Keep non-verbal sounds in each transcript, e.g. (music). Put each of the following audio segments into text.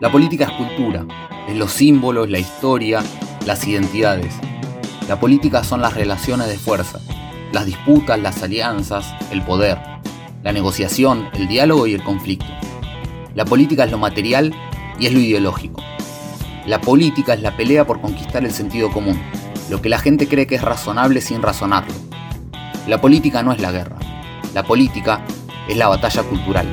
La política es cultura, es los símbolos, la historia, las identidades. La política son las relaciones de fuerza, las disputas, las alianzas, el poder, la negociación, el diálogo y el conflicto. La política es lo material y es lo ideológico. La política es la pelea por conquistar el sentido común, lo que la gente cree que es razonable sin razonarlo. La política no es la guerra, la política es la batalla cultural.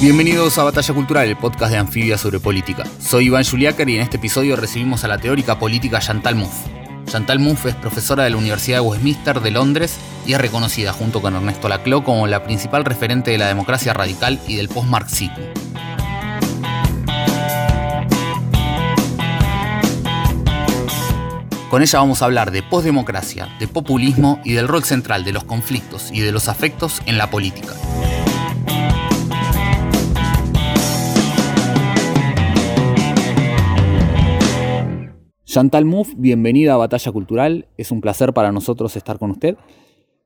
Bienvenidos a Batalla Cultural, el podcast de Anfibia sobre política. Soy Iván Juliácar y en este episodio recibimos a la teórica política Chantal Mouffe. Chantal Mouffe es profesora de la Universidad de Westminster de Londres y es reconocida junto con Ernesto Laclau como la principal referente de la democracia radical y del postmarxismo. Con ella vamos a hablar de postdemocracia, de populismo y del rol central de los conflictos y de los afectos en la política. Chantal Mouffe, bienvenida a Batalla Cultural. Es un placer para nosotros estar con usted.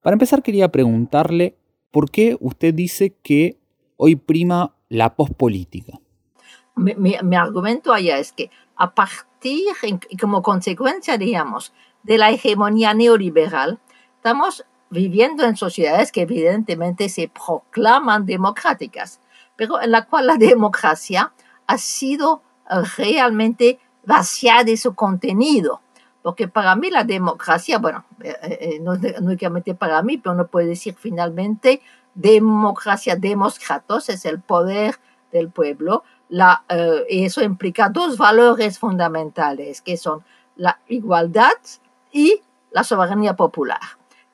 Para empezar, quería preguntarle por qué usted dice que hoy prima la pospolítica. Mi, mi, argumento allá es que a partir, y como consecuencia, digamos, de la hegemonía neoliberal, estamos viviendo en sociedades que evidentemente se proclaman democráticas, pero en la cual la democracia ha sido realmente vaciar de su contenido. Porque para mí la democracia, bueno, eh, eh, eh, no, únicamente para mí, pero uno puede decir finalmente, democracia, demoskratos, es el poder del pueblo. La, y eso implica dos valores fundamentales, que son la igualdad y la soberanía popular.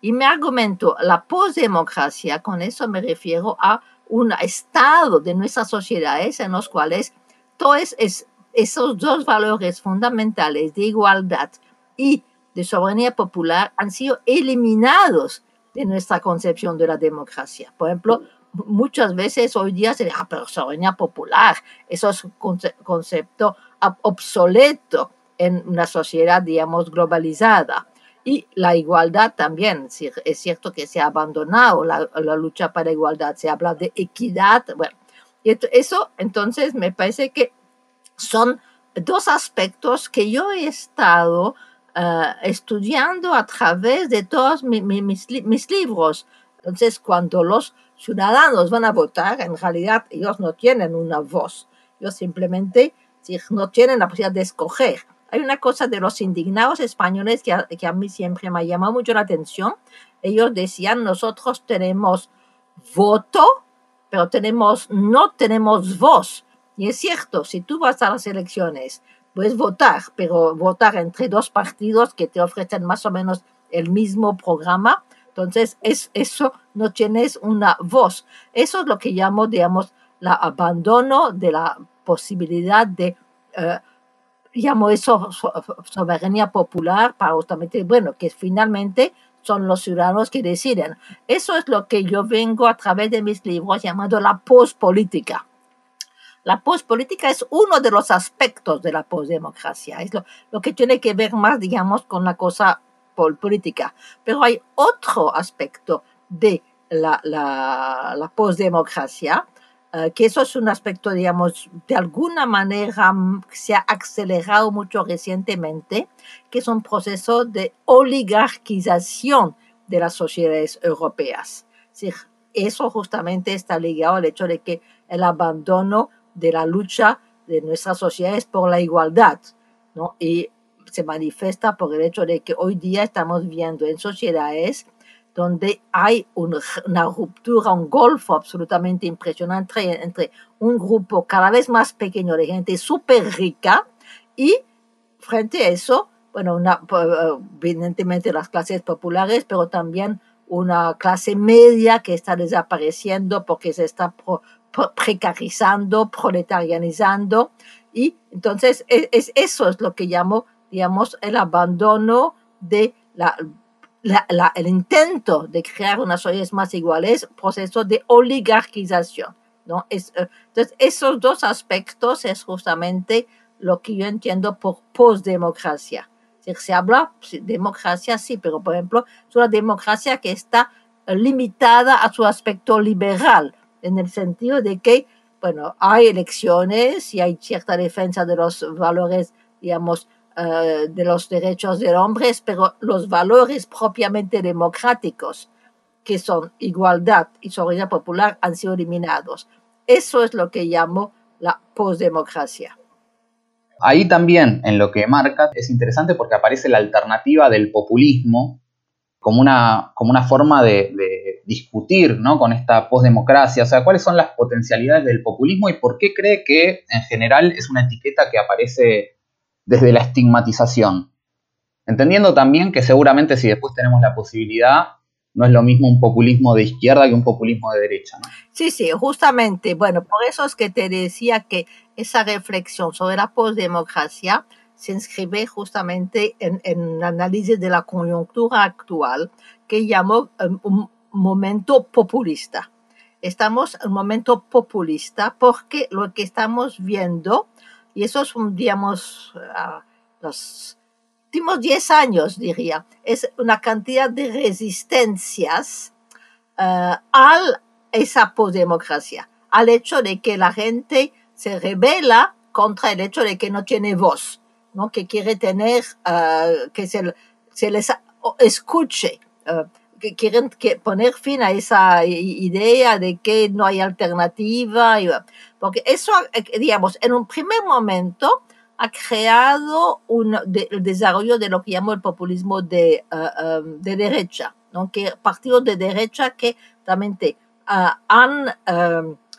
Y me argumento, la postdemocracia, con eso me refiero a un estado de nuestras sociedades en los cuales todo es, es esos dos valores fundamentales de igualdad y de soberanía popular han sido eliminados de nuestra concepción de la democracia. Por ejemplo, muchas veces hoy día se dice, ah, pero soberanía popular, eso es un concepto obsoleto en una sociedad, digamos, globalizada. Y la igualdad también, es cierto que se ha abandonado la, la lucha para la igualdad, se habla de equidad, bueno, y eso entonces me parece que son dos aspectos que yo he estado eh, estudiando a través de todos mis, libros. Entonces, cuando los ciudadanos van a votar, en realidad ellos no tienen una voz, ellos simplemente no tienen la posibilidad de escoger. Hay una cosa de los indignados españoles que a, que a mí siempre me ha llamado mucho la atención. Ellos decían, nosotros tenemos voto, pero tenemos, no tenemos voz. Y es cierto, si tú vas a las elecciones, puedes votar, pero votar entre dos partidos que te ofrecen más o menos el mismo programa, entonces es, eso no tienes una voz. Eso es lo que llamo, digamos, el abandono de la posibilidad de, eh, eso soberanía popular para justamente, bueno, que finalmente son los ciudadanos que deciden. Eso es lo que yo vengo a través de mis libros llamando la pospolítica. La pospolítica es uno de los aspectos de la postdemocracia, es lo, que tiene que ver más, digamos, con la cosa política. Pero hay otro aspecto de la, la, la postdemocracia, eh, que eso es un aspecto, digamos, de alguna manera se ha acelerado mucho recientemente, que es un proceso de oligarquización de las sociedades europeas. eso justamente está ligado al hecho de que el abandono de la lucha de nuestras sociedades por la igualdad, ¿no? Se manifiesta por el hecho de que hoy día estamos viendo en sociedades donde hay una ruptura, un golfo absolutamente impresionante entre un grupo cada vez más pequeño de gente súper rica y frente a eso, bueno, una, evidentemente las clases populares, pero también una clase media que está desapareciendo porque se está precarizando, proletarianizando. Y entonces e, es, eso es lo que llamo, digamos, el abandono de la, el intento de crear unas sociedades más iguales, proceso de oligarquización. ¿no? Eh, entonces, esos dos aspectos es justamente lo que yo entiendo por postdemocracia. Se habla de democracia, sí, pero por ejemplo, es una democracia que está limitada a su aspecto liberal, en el sentido de que, bueno, hay elecciones y hay cierta defensa de los valores, digamos, eh, de los derechos del hombre, pero los valores propiamente democráticos, que son igualdad y soberanía popular, han sido eliminados. Eso es lo que llamo la postdemocracia. Ahí también, en lo que marca, es interesante porque aparece la alternativa del populismo como una, como una forma de, discutir ¿no? con esta postdemocracia. O sea, ¿cuáles son las potencialidades del populismo y por qué cree que en general es una etiqueta que aparece desde la estigmatización? Entendiendo también que seguramente si después tenemos la posibilidad, no es lo mismo un populismo de izquierda que un populismo de derecha. ¿no? Sí, sí, justamente. Bueno, por eso es que te decía que esa reflexión sobre la postdemocracia se inscribe justamente en, en análisis de la coyuntura actual que llamo um, un momento populista. Estamos en un momento populista porque lo que estamos viendo, y eso es, digamos, uh, los últimos 10 años, diría, es una cantidad de resistencias uh, a esa postdemocracia, al hecho de que la gente se revela contra el hecho de que no tiene voz, ¿no? que quiere tener, uh, que se, se, les escuche, quieren que poner fin a esa idea de que no hay alternativa, porque eso, digamos, en un primer momento, ha creado un el desarrollo de lo que llamo el populismo de, uh, de derecha, ¿no? que partidos de derecha que realmente uh, han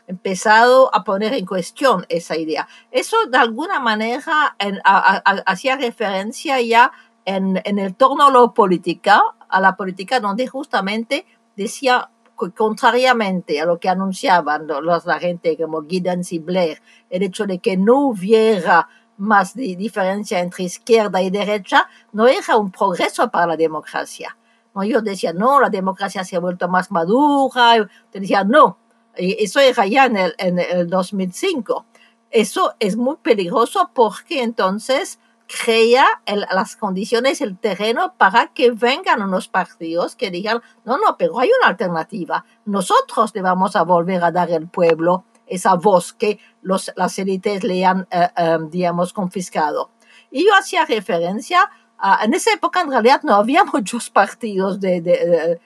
empezado a poner en cuestión esa idea. Eso de alguna manera hacía referencia ya en, en el torno a la política, a la política donde justamente decía contrariamente a lo que anunciaban los, la gente como Giddens y Blair, el hecho de que no hubiera más de diferencia entre izquierda y derecha no era un progreso para la democracia. No, yo decía, no, la democracia se ha vuelto más madura. Yo decía, no, eso era ya en el, en el 2005. Eso es muy peligroso porque entonces crea el, las condiciones, el terreno para que vengan unos partidos que digan, no, no, pero hay una alternativa. Nosotros le vamos a volver a dar al pueblo esa voz que los, las élites le han, eh, eh, digamos, confiscado. Y yo hacía referencia a, en esa época en realidad no había (laughs) muchos partidos de, de, de,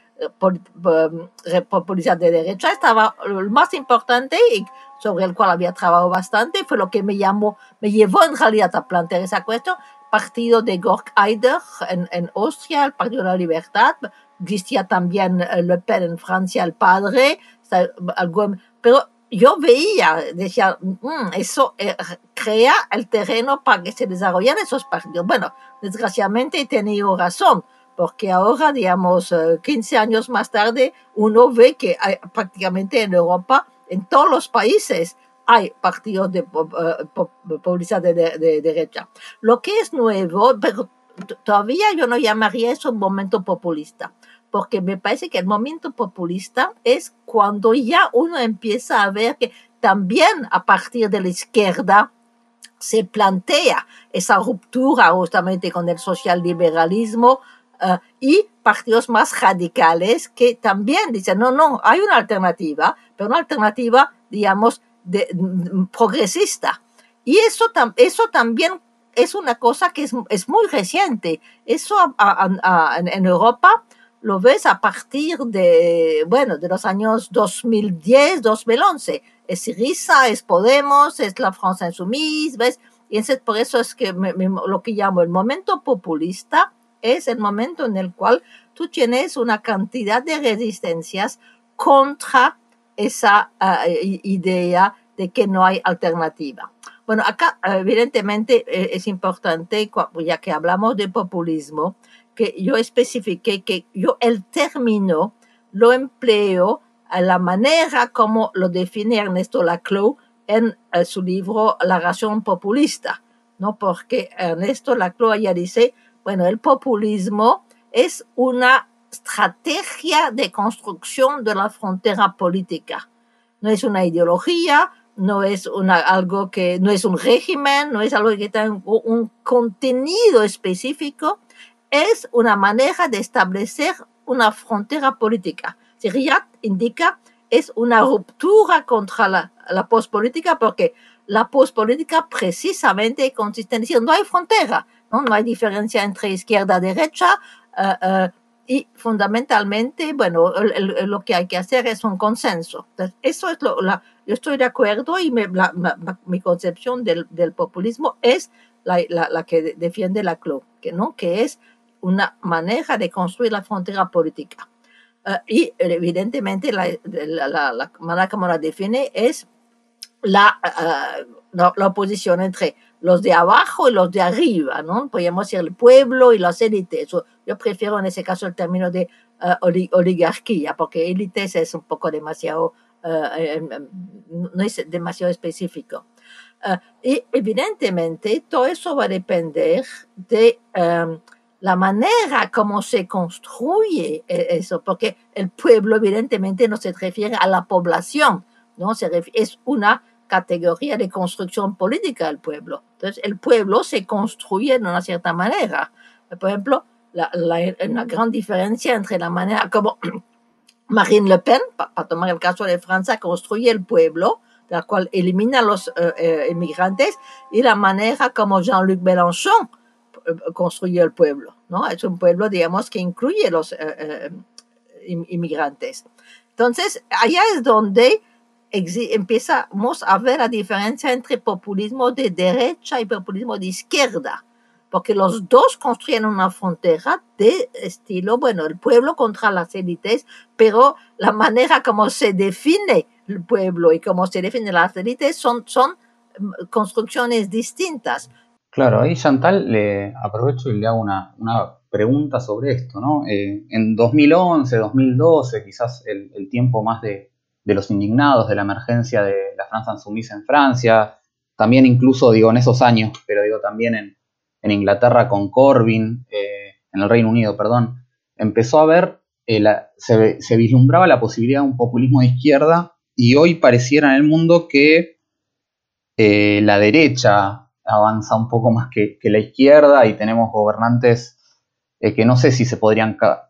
de populistas de derecha, estaba el más importante y sobre el cual había trabajado bastante, fue lo que me llamó, me llevó en realidad a plantear esa cuestión, partido de Gork en, en Austria, el Partido de la Libertad, existía también eh, Le Pen en Francia, el padre, pero yo veía, decía, mm, eso eh, crea el terreno para que se desarrollen esos partidos. Bueno, desgraciadamente he tenido razón, porque ahora, digamos, 15 eh, años más tarde, uno ve que hay, prácticamente en Europa, en todos los países, hay partidos de uh, de, de, de, derecha. Lo que es nuevo, pero todavía yo no llamaría eso un momento populista porque me parece que el momento populista es cuando ya uno empieza a ver que también a partir de la izquierda se plantea esa ruptura justamente con el socialliberalismo uh, y partidos más radicales que también dicen, no, no, hay una alternativa, pero una alternativa, digamos, de, mm, progresista. Y eso, eso también es una cosa que es, es muy reciente. Eso a, a, a, en Europa lo ves a partir de, bueno, de los años 2010, 2011. Es Risa, es Podemos, es la Francia Insoumise, ¿ves? Y entonces por eso es que me, me, lo que llamo el momento populista es el momento en el cual tú tienes una cantidad de resistencias contra esa uh, idea de que no hay alternativa. Bueno, acá evidentemente eh, es importante, ya que hablamos de populismo, que yo especifiqué que yo el término lo empleo a la manera como lo define Ernesto Laclau en uh, su libro La razón populista, ¿no? Porque Ernesto Laclau ya dice, bueno, el populismo es una estrategia de construcción de la frontera política. No es una ideología, no es una, algo que, no es un régimen, no es algo que tenga un contenido específico, es una manera de establecer una frontera política. Si indica, es una ruptura contra la, la postpolítica porque la postpolítica precisamente consiste en decir no hay frontera, no, hay diferencia entre izquierda y derecha uh, uh, y fundamentalmente, bueno, lo que hay que hacer es un consenso. Eso es lo, la, yo estoy de acuerdo y mi concepción del, del populismo es la, que defiende la CLO, que, ¿no? que es una manera de construir la frontera política. Uh, y evidentemente la, manera como la define es la, uh, la, oposición entre los de abajo y los de arriba, ¿no? Podríamos decir el pueblo y las élites. Yo prefiero en ese caso el término de uh, oligarquía, porque élites es un poco demasiado, no es demasiado específico. y evidentemente todo eso va a depender de um, la manera como se construye eso, porque el pueblo evidentemente no se refiere a la población, ¿no? Se es una categoría de construcción política del pueblo. Entonces, el pueblo se construye de una cierta manera. Por ejemplo, la, la, una gran diferencia entre la manera como (clears throat) Marine Le Pen, para tomar el caso de Francia, construye el pueblo, la cual elimina a los eh, eh, inmigrantes, y la manera como Jean-Luc Mélenchon construyó el pueblo, ¿no? Es un pueblo, digamos, que incluye los eh, eh, inmigrantes. Entonces, allá es donde empezamos a ver la diferencia entre populismo de derecha y populismo de izquierda, porque los dos construyen una frontera de estilo, bueno, el pueblo contra las élites, pero la manera como se define el pueblo y cómo se definen las élites son, son mm, construcciones distintas. Claro, ahí Chantal le aprovecho y le hago una, una pregunta sobre esto, ¿no? Eh, en 2011, 2012, quizás el, el tiempo más de, de, los indignados, de la emergencia de la Francia insumisa en Francia, también incluso, digo, en esos años, pero digo también en, en Inglaterra con Corbyn, eh, en el Reino Unido, perdón, empezó a ver, eh, se, vislumbraba la posibilidad de un populismo de izquierda y hoy pareciera en el mundo que eh, la derecha avanza un poco más que, la izquierda y tenemos gobernantes que no sé si se podrían ca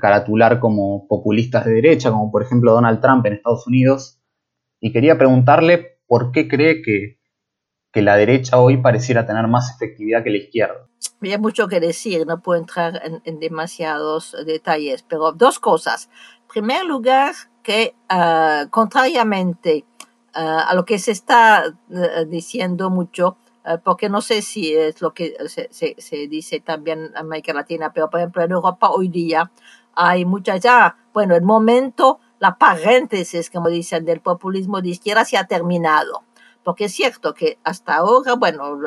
caratular como populistas de derecha, como por ejemplo Donald Trump en Estados Unidos. Y quería preguntarle por qué cree que, que la derecha hoy pareciera tener más efectividad que la izquierda. Hay mucho que decir, no puedo entrar en, en demasiados detalles, pero dos cosas. En primer lugar, que uh, contrariamente uh, a lo que se está uh, diciendo mucho, eh, porque no sé si es lo que se, se, se, dice también en América Latina, pero por ejemplo en Europa hoy día hay muchas ya, bueno, el momento, la paréntesis, como dicen, del populismo de izquierda se ha terminado. Porque es cierto que hasta ahora, bueno,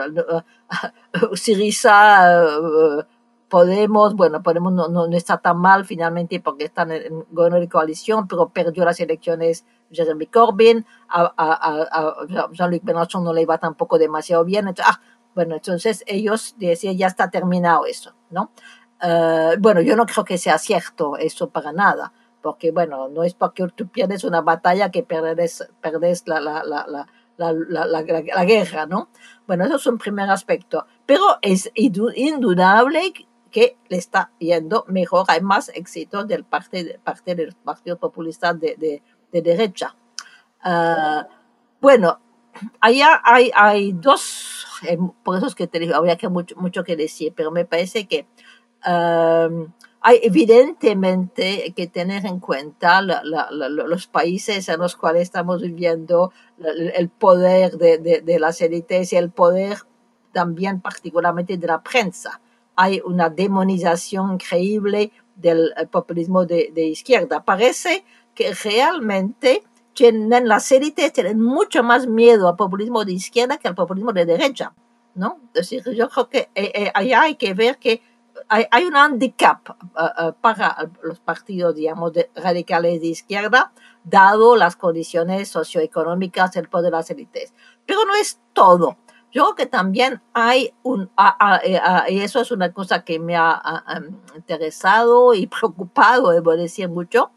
(laughs) Siriza, eh, Podemos, bueno, Podemos no, no, no, está tan mal finalmente porque están en gobierno de coalición, pero perdió las elecciones Jeremy Corbyn, a, a, a Jean-Luc Mélenchon no le iba tampoco demasiado bien. Entonces, ah, bueno, entonces ellos decían, ya está terminado eso, ¿no? Uh, bueno, yo no creo que sea cierto eso para nada, porque, bueno, no es porque tú pierdes una batalla que perdes, perdes la, la, la, la la, la, la, la, guerra, ¿no? Bueno, eso es un primer aspecto. Pero es indudable que le está yendo mejor, hay más éxito del parte, parte del Partido Populista de, de, de derecha. Uh, bueno, allá hay, hay dos, eh, por eso es que te digo, habría que mucho, mucho que decir, pero me parece que uh, hay evidentemente que tener en cuenta la, la, la, los países en los cuales estamos viviendo, el poder de, de, de las élites y el poder también particularmente de la prensa hay una demonización increíble del eh, populismo de, de, izquierda. Parece que realmente tienen las élites tienen mucho más miedo al populismo de izquierda que al populismo de derecha, ¿no? Es decir, yo creo que eh, eh, allá hay que ver que hay, hay un handicap uh, uh, para los partidos, digamos, de, radicales de izquierda, dado las condiciones socioeconómicas del poder de las élites. Pero no es todo. Yo creo que también hay un, eh, y eso es una cosa que me ha interesado y (laughs) preocupado, debo decir mucho,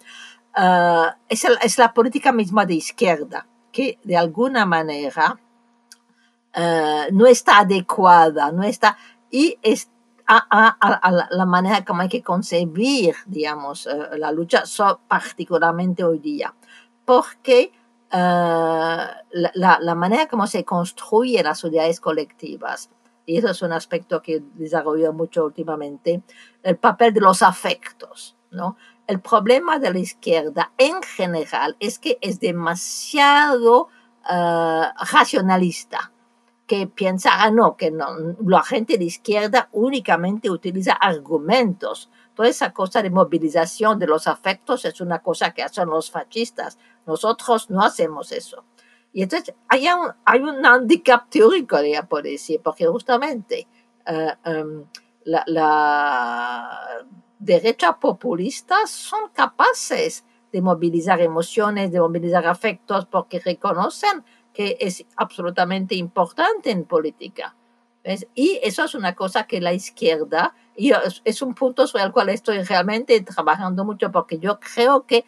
uh, es, el, es, la política misma de izquierda. que de alguna manera no está adecuada, no está, y es a, la manera como hay que concebir, digamos, la lucha, particularmente hoy día, porque la, la, manera como se construye las sociedades colectivas, y eso es un aspecto que desarrolló mucho últimamente, el papel de los afectos, ¿no? El problema de la izquierda en general es que es demasiado uh, racionalista, que piensa, ah, no, que no, la gente de izquierda únicamente utiliza argumentos. Toda esa cosa de movilización de los afectos es una cosa que hacen los fascistas. Nosotros no hacemos eso. Y entonces hay un, hay un handicap teórico, por decir, porque justamente uh, la, la, derecha populista son capaces de movilizar emociones, de movilizar afectos, porque reconocen que es absolutamente importante en política. Y eso es una cosa que la izquierda, y es un punto sobre el cual estoy realmente trabajando mucho, porque yo creo que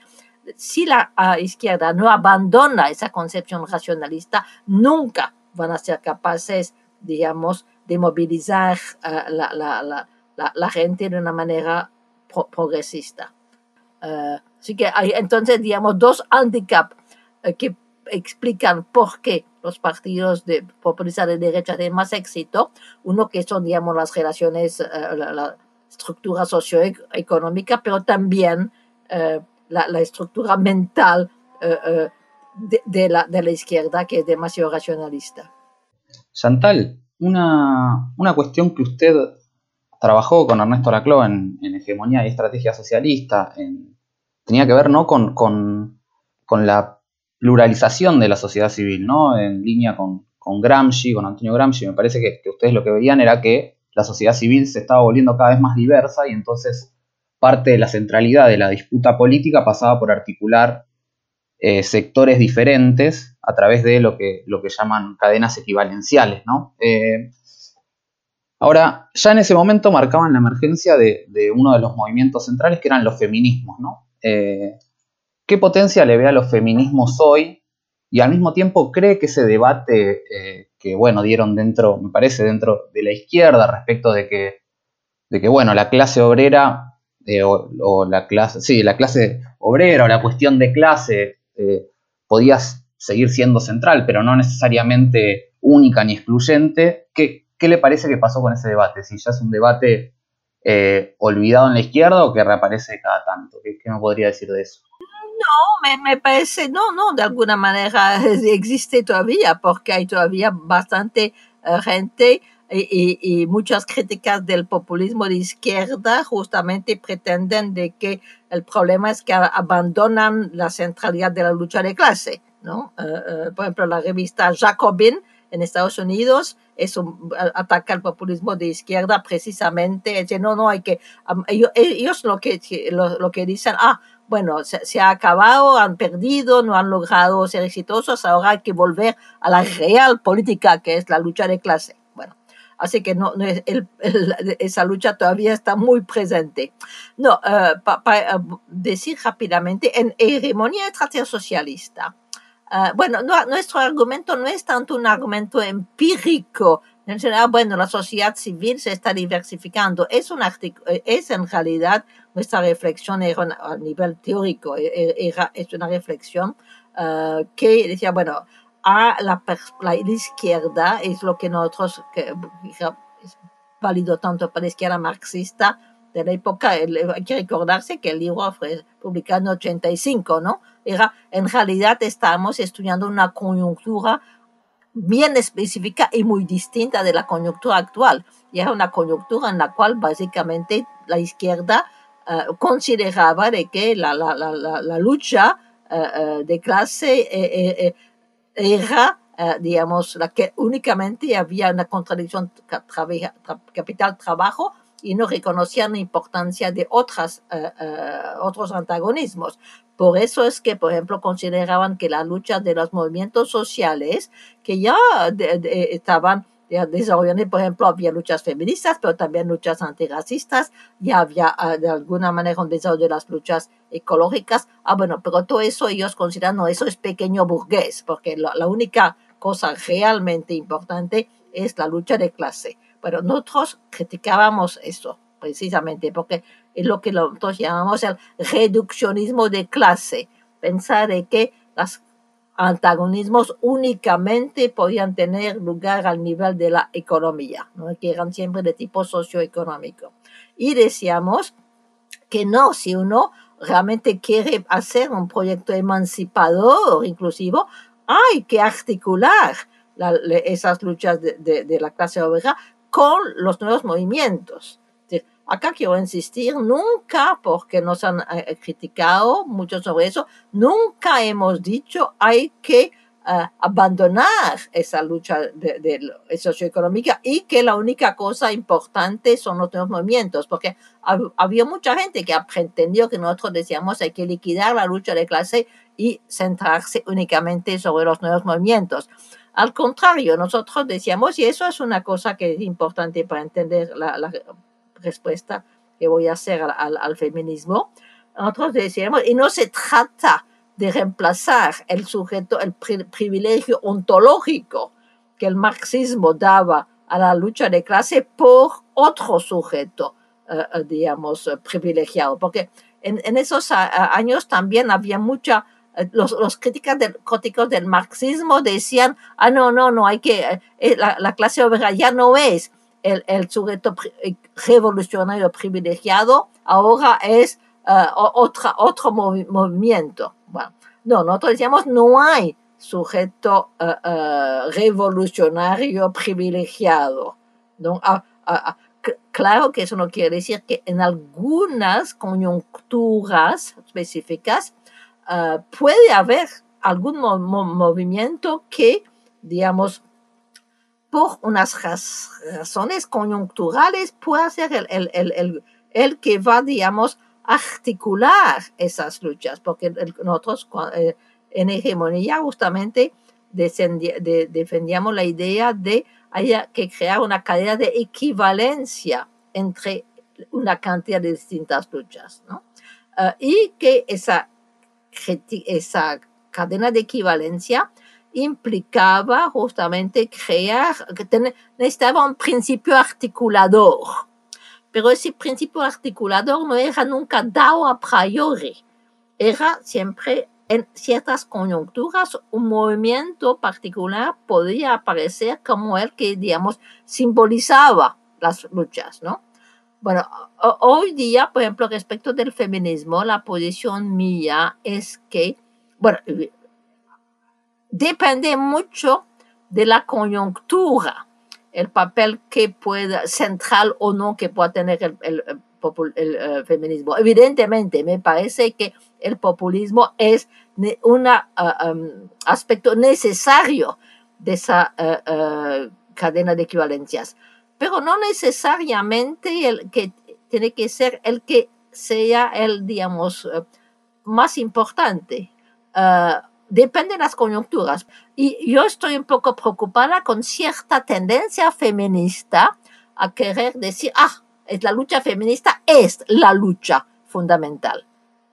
si la izquierda no abandona esa concepción racionalista, nunca van a ser capaces, digamos, de movilizar a la, la, la, gente de una manera progresista. Uh, así que hay entonces, digamos, dos handicaps uh, que explican por qué los partidos de populistas de derecha tienen más éxito. Uno que son, digamos, las relaciones, uh, la, la, estructura socioeconómica, pero también la, la, estructura mental de, de, la, de la izquierda que es demasiado racionalista. Chantal, una, una cuestión que usted trabajó con Ernesto Laclau en, en Hegemonía y Estrategia Socialista, tenía que ver ¿no? con, con, con, la pluralización de la sociedad civil, ¿no? en línea con, Gramsci, con Antonio Gramsci. Me parece que, que, ustedes lo que veían era que la sociedad civil se estaba volviendo cada vez más diversa y entonces parte de la centralidad de la disputa política pasaba por articular eh, sectores diferentes a través de lo que, lo que llaman cadenas equivalenciales. ¿no? Eh, Ahora, ya en ese momento marcaban la emergencia de, uno de los movimientos centrales que eran los feminismos, ¿no? Eh, ¿Qué potencia le ve a los feminismos hoy? Y al mismo tiempo cree que ese debate eh, que, bueno, dieron dentro, me parece, dentro de la izquierda respecto de que, de que bueno, la clase obrera eh, o, la clase, sí, la clase obrera o la cuestión de clase podía seguir siendo central, pero no necesariamente única ni excluyente, que, ¿Qué le parece que pasó con ese debate? Si ya es un debate eh, olvidado en la izquierda o que reaparece cada tanto. ¿Qué, me podría decir de eso? No, me, parece, no, no, de alguna manera (laughs) existe todavía, porque hay todavía bastante eh, gente y, muchas críticas del populismo de izquierda justamente pretenden de que el problema es que abandonan la centralidad de la lucha de clase, ¿no? Eh, por ejemplo, la revista Jacobin en Estados Unidos eso ataca el populismo de izquierda precisamente, es no, no hay que, ellos, lo, que, lo, que dicen, ah, bueno, se, ha acabado, han perdido, no han logrado ser exitosos, ahora hay que volver a la real política que es la lucha de clase. Bueno, así que no, esa lucha todavía está muy presente. No, uh, para decir rápidamente, en hegemonía de socialista, Uh, bueno, no, nuestro argumento no es tanto un argumento empírico, general, bueno, la sociedad civil se está diversificando, es, un es en realidad nuestra reflexión era a nivel teórico, e, e, era, es una reflexión uh, que decía, bueno, a la, la, izquierda es lo que nosotros, que, es válido tanto para la izquierda marxista, de la época, hay que recordarse que el libro fue publicado en 85, ¿no? Era, en realidad estamos estudiando una coyuntura bien específica y muy distinta de la coyuntura actual. Y era una coyuntura en la cual básicamente la izquierda uh, consideraba de que la, la, la, la lucha uh, de clase eh, era, digamos, la que únicamente había una contradicción capital-trabajo y no reconocían la importancia de otras, otros antagonismos. Por eso es que, por ejemplo, consideraban que la lucha de los movimientos sociales, que ya de, estaban desarrollando, por ejemplo, había luchas feministas, pero también luchas antirracistas, y había ah, de alguna manera un desarrollo de las luchas ecológicas. Ah, bueno, pero todo eso ellos consideran, no, eso es pequeño burgués, porque la, única cosa realmente importante es la lucha de clase. Pero nosotros criticábamos eso, precisamente, porque es lo que nosotros llamamos el reduccionismo de clase. Pensar de que las antagonismos únicamente podían tener lugar al nivel de la economía, que eran siempre de tipo socioeconómico. Y decíamos que no, si uno realmente quiere hacer un proyecto emancipador, inclusivo, hay que articular esas luchas de, de la clase obrera con los nuevos movimientos. Acá quiero insistir, nunca, porque nos han eh, criticado mucho sobre eso, nunca hemos dicho hay que eh, abandonar esa lucha de, socioeconómica y que la única cosa importante son los nuevos movimientos, porque había mucha gente que pretendió que nosotros decíamos hay que liquidar la lucha de clase y centrarse únicamente sobre los nuevos movimientos. Al contrario, nosotros decíamos, y eso es una cosa que es importante para entender la, la respuesta que voy a hacer al, feminismo. Nosotros decíamos, y no se trata de reemplazar el sujeto, el privilegio ontológico que el marxismo daba a la lucha de clase por otro sujeto, eh, eh, digamos, eh, privilegiado. Porque en, esos años también había mucha, los, los críticos, del, críticos del marxismo decían, ah, no, no, no, hay que, la, la clase obrera ya no es el, sujeto eh, revolucionario privilegiado ahora es eh, otra, otro movimiento. Bueno, no, nosotros decíamos no hay sujeto eh, revolucionario privilegiado. Ah, ah, ah, claro que eso no quiere decir que en algunas coyunturas específicas puede haber algún movimiento que, digamos, por unas razones coyunturales puede ser el, el, el, el, que va, digamos, articular esas luchas, porque nosotros eh, en hegemonía justamente defendíamos la idea de haya que crear una cadena de equivalencia entre una cantidad de distintas luchas, ¿no? Eh, y que esa, esa cadena de equivalencia implicaba justamente crear, que necesitaba un principio articulador. Pero ese principio articulador no era nunca dado a priori. Era siempre en ciertas coyunturas un movimiento particular podía aparecer como el que, digamos, simbolizaba las luchas, ¿no? Bueno, hoy día, por ejemplo, respecto del feminismo, la posición mía es que, bueno, depende mucho de la coyuntura, el papel que pueda, central o no, que pueda tener el, el, eh, feminismo. Evidentemente, me parece que el populismo es un uh, um, aspecto necesario de esa uh, uh, cadena de equivalencias, pero no necesariamente el que tiene que ser el que sea el, digamos, más importante depende de las coyunturas. Y yo estoy un poco preocupada con cierta tendencia feminista a querer decir, ah, es la lucha feminista es la lucha fundamental.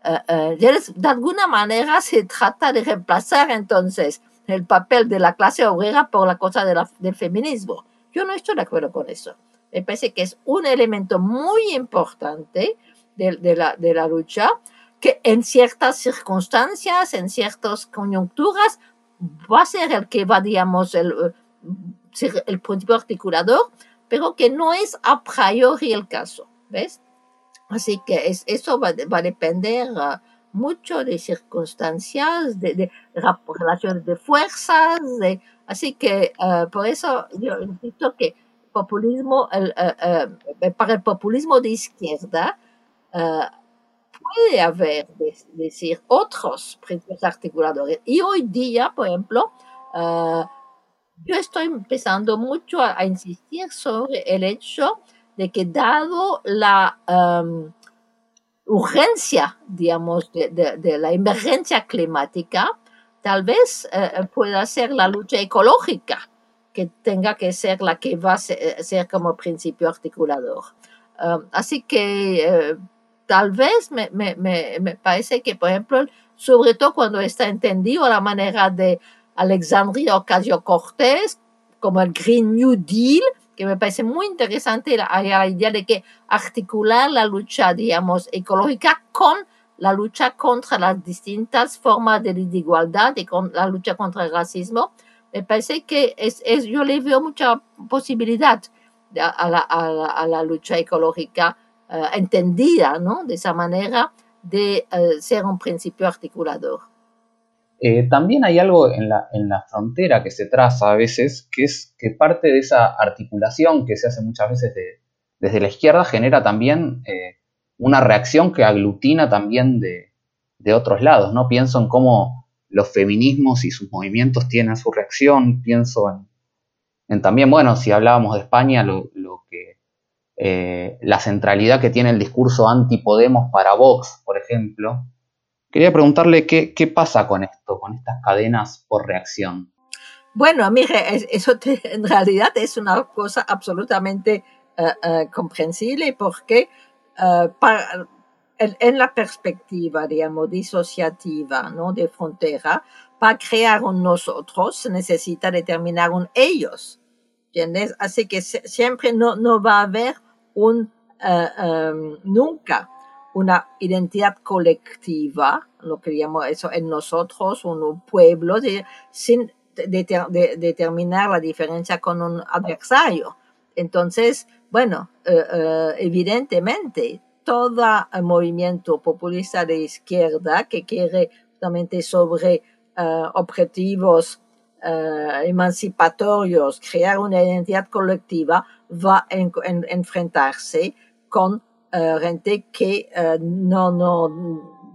Eh, eh, de alguna manera se trata de reemplazar entonces el papel de la clase obrera por la cosa del feminismo. Yo no estoy de acuerdo con eso. Me parece que es un elemento muy importante de, la, de la lucha, que en ciertas circunstancias, en ciertas coyunturas, va a ser el que va, digamos, el, el principio articulador, pero que no es a priori el caso, ¿ves? Así que es, eso va, va, a depender uh, mucho de circunstancias, de, de, relaciones de fuerzas, de, así que uh, por eso yo insisto que populismo, el, uh, para el populismo de izquierda, puede haber, decir, otros principios articuladores. Y hoy día, por ejemplo, uh, yo estoy empezando mucho a, insistir sobre el hecho de que dado la um, urgencia, digamos, de, de, la emergencia climática, tal vez uh, pueda ser la lucha ecológica que tenga que ser la que va a ser, como principio articulador. Así que tal vez me, me, me, parece que, por ejemplo, sobre todo cuando está entendido la manera de Alexandria Ocasio-Cortez, como el Green New Deal, que me parece muy interesante la, la, idea de que articular la lucha, digamos, ecológica con la lucha contra las distintas formas de desigualdad y con la lucha contra el racismo, me parece que es, yo le veo mucha posibilidad a la, a la, lucha ecológica entendida, ¿no? De esa manera de eh, ser un principio articulador. Eh, también hay algo en la, en la, frontera que se traza a veces, que es que parte de esa articulación que se hace muchas veces desde la izquierda genera también eh, una reacción que aglutina también de, de, otros lados, ¿no? Pienso en cómo los feminismos y sus movimientos tienen su reacción, pienso en, en también, bueno, si hablábamos de España, lo, eh, la centralidad que tiene el discurso anti-Podemos para Vox, por ejemplo, Quería preguntarle qué, qué pasa con esto, con estas cadenas por reacción. Bueno, mire, eso en realidad es una cosa absolutamente eh, eh, comprensible porque en, la perspectiva, digamos, disociativa, ¿no? De frontera, para crear un nosotros se necesita determinar un ellos. ¿Entiendes? Así que siempre no, no va a haber un, nunca una identidad colectiva, lo que llamamos eso en nosotros, un pueblo, sin determinar la diferencia con un adversario. Entonces, bueno, eh, eh, evidentemente, todo movimiento populista de izquierda que quiere justamente sobre eh, emancipatorios, crear una identidad colectiva, va a enfrentarse con uh, gente que uh, no, no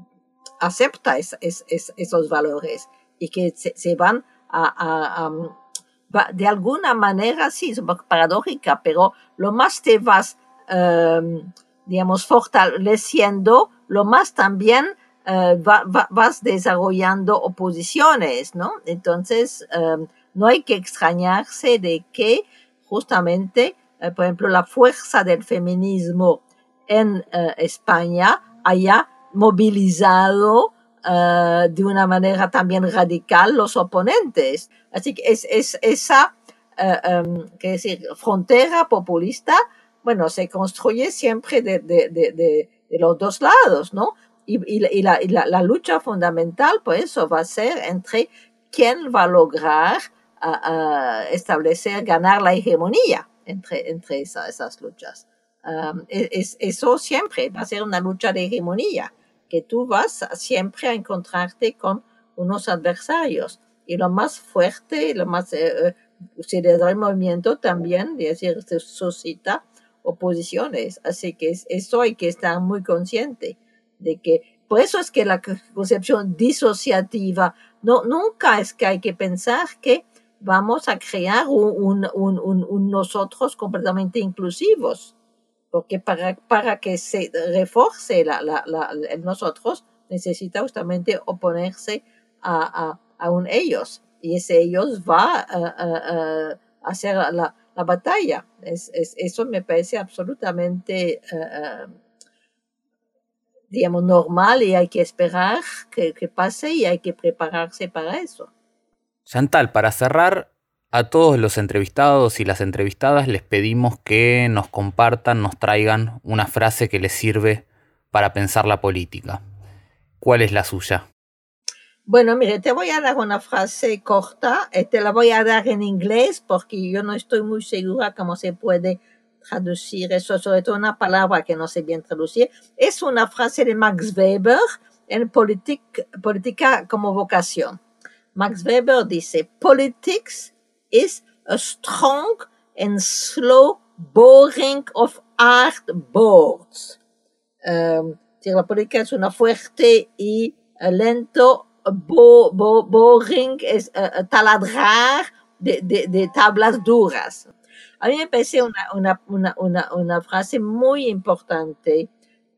acepta es, es, es, esos valores y que se, van a, de alguna manera, sí, es paradójica, pero lo más te vas, digamos, fortaleciendo, lo más también va, vas desarrollando oposiciones, ¿no? Entonces, um, no hay que extrañarse de que justamente, por ejemplo, la fuerza del feminismo en uh, España haya movilizado de una manera también radical los oponentes. Así que es, es esa um, que decir, frontera populista, bueno, se construye siempre de, de los dos lados, ¿no? Y, la, lucha fundamental, pues eso va a ser entre quién va a lograr establecer, ganar la hegemonía entre, entre esa, esas luchas. Um, es, eso siempre va a ser una lucha de hegemonía, que tú vas siempre a encontrarte con unos adversarios. Y lo más fuerte, lo más, eh, si le da el movimiento también, es decir, se suscita oposiciones. Así que eso hay que estar muy consciente de que, por eso es que la concepción disociativa, no, nunca es que hay que pensar que vamos a crear un, un, un, un nosotros completamente inclusivos porque para, para que se reforce la, la, la, el nosotros, necesita justamente oponerse a, a, a, un ellos, y ese ellos va a, a, hacer la, la batalla. Es, es, eso me parece absolutamente, uh, digamos, normal y hay que esperar que, que pase y hay que prepararse para eso. Chantal, para cerrar, a todos los entrevistados y las entrevistadas les pedimos que nos compartan, nos traigan una frase que les sirve para pensar la política. ¿Cuál es la suya? Bueno, mire, te voy a dar una frase corta, te la voy a dar en inglés porque yo no estoy muy segura cómo se puede traducir eso, sobre todo una palabra que no sé bien traducir. Es una frase de Max Weber en Política como vocación. Max Weber dice, Politics is a strong and slow boring of hard boards. Um, la política es una fuerte y uh, lento bo, bo, boring es uh, taladrar de, de, de, tablas duras. A mí me parece una, una, una, una, frase muy importante,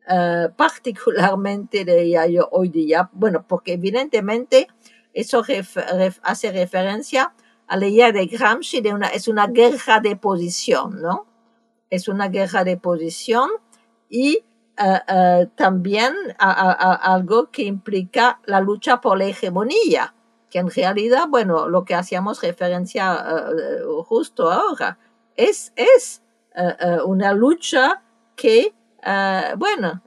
uh, particularmente de yo hoy día, bueno, porque evidentemente eso ref, hace referencia a la idea de Gramsci de una, es una guerra de posición, ¿no? Es una guerra de posición y eh, eh, también algo que implica la lucha por la hegemonía, que en realidad, bueno, lo que hacíamos referencia eh, justo ahora, es, es una lucha que, bueno,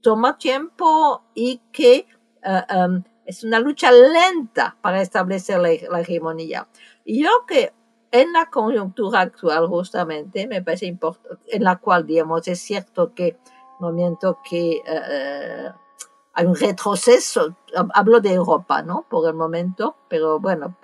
toma tiempo y que em, es una lucha lenta para establecer la, hegemonía. Y yo que en la coyuntura actual justamente me parece importante, en la cual, digamos, es cierto que momento que eh, hay un retroceso, hablo de Europa, ¿no? Por el momento, pero bueno,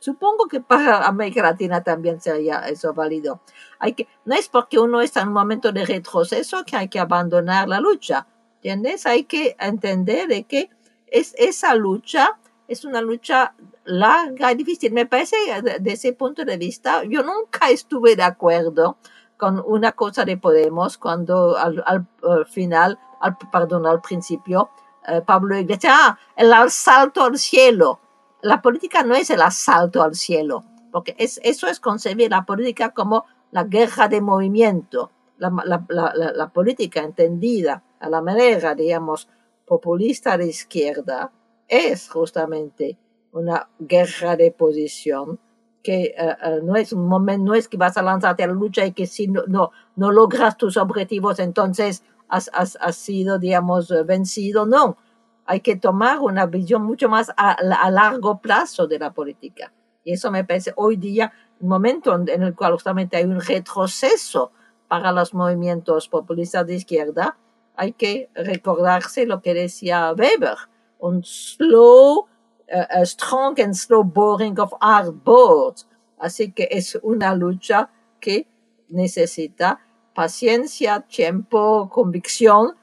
supongo que para América Latina también sería eso válido. Hay que, no es porque uno está en un momento de retroceso que hay que abandonar la lucha, ¿entiendes? Hay que entender de que es, esa lucha es una lucha larga y difícil. Me parece, desde ese punto de vista, yo nunca estuve de acuerdo con una cosa de Podemos cuando al, final, al, perdón, al principio, eh, Pablo Iglesias, ah, el asalto al cielo. La política no es el asalto al cielo, porque es, eso es concebir la política como la guerra de movimiento. La, política entendida a la manera, digamos, populista de izquierda es justamente una guerra de posición que eh, eh, no es un momento, no es que vas a lanzarte a la lucha y que si no, logras tus objetivos, entonces has, has, sido, digamos, vencido. No, hay que tomar una visión mucho más a, largo plazo de la política. Y eso me parece hoy día un momento en el cual justamente hay un retroceso para los movimientos populistas de izquierda, hay que recordarse lo que decía Weber, un slow, uh, strong and slow boring of hard boards. Así que es una lucha que necesita paciencia, tiempo, convicción, eh,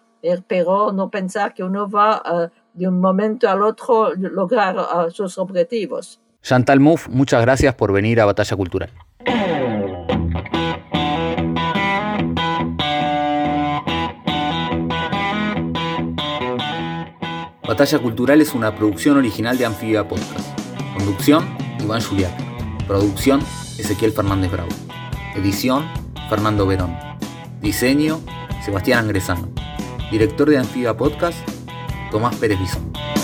pero no pensar que uno va uh, de un momento al otro lograr uh, sus objetivos. Chantal Mouffe, muchas gracias por venir a Batalla Cultural. Batalla Cultural es una producción original de Anfibia Podcast. Conducción, Iván Julián. Producción, Ezequiel Fernández Bravo. Edición, Fernando Verón. Diseño, Sebastián Angresano. Director de Anfibia Podcast, Tomás Pérez Bison.